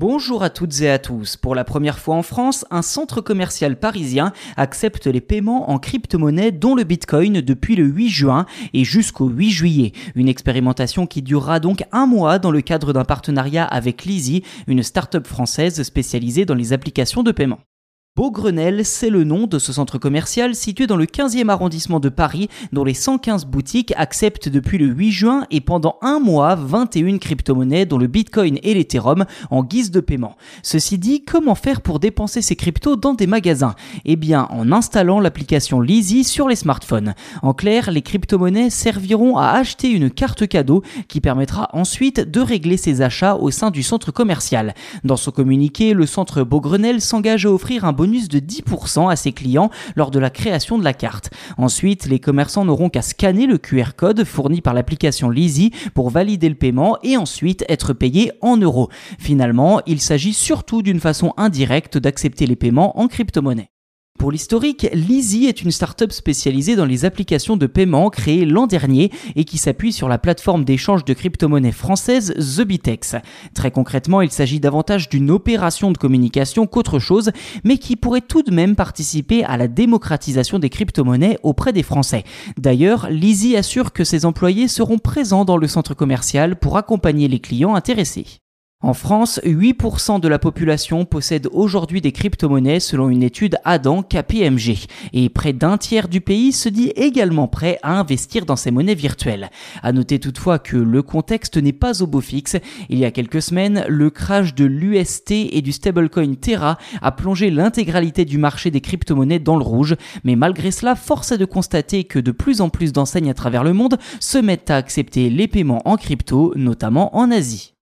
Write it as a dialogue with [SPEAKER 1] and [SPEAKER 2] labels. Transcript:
[SPEAKER 1] Bonjour à toutes et à tous. Pour la première fois en France, un centre commercial parisien accepte les paiements en crypto-monnaie dont le Bitcoin depuis le 8 juin et jusqu'au 8 juillet. Une expérimentation qui durera donc un mois dans le cadre d'un partenariat avec Lizzy, une start-up française spécialisée dans les applications de paiement. Beaugrenelle, c'est le nom de ce centre commercial situé dans le 15e arrondissement de Paris, dont les 115 boutiques acceptent depuis le 8 juin et pendant un mois 21 crypto-monnaies dont le Bitcoin et l'Ethereum en guise de paiement. Ceci dit, comment faire pour dépenser ces cryptos dans des magasins? Eh bien, en installant l'application Lizzy sur les smartphones. En clair, les crypto-monnaies serviront à acheter une carte cadeau qui permettra ensuite de régler ses achats au sein du centre commercial. Dans son communiqué, le centre Beaugrenelle s'engage à offrir un bonus de 10% à ses clients lors de la création de la carte. Ensuite, les commerçants n'auront qu'à scanner le QR code fourni par l'application Lizzy pour valider le paiement et ensuite être payés en euros. Finalement, il s'agit surtout d'une façon indirecte d'accepter les paiements en crypto-monnaie. Pour l'historique, Lizzy est une start-up spécialisée dans les applications de paiement créée l'an dernier et qui s'appuie sur la plateforme d'échange de crypto-monnaies française TheBitex. Très concrètement, il s'agit davantage d'une opération de communication qu'autre chose, mais qui pourrait tout de même participer à la démocratisation des crypto-monnaies auprès des Français. D'ailleurs, Lizzy assure que ses employés seront présents dans le centre commercial pour accompagner les clients intéressés. En France, 8% de la population possède aujourd'hui des crypto-monnaies selon une étude Adam KPMG. Et près d'un tiers du pays se dit également prêt à investir dans ces monnaies virtuelles. À noter toutefois que le contexte n'est pas au beau fixe. Il y a quelques semaines, le crash de l'UST et du stablecoin Terra a plongé l'intégralité du marché des crypto-monnaies dans le rouge. Mais malgré cela, force est de constater que de plus en plus d'enseignes à travers le monde se mettent à accepter les paiements en crypto, notamment en Asie.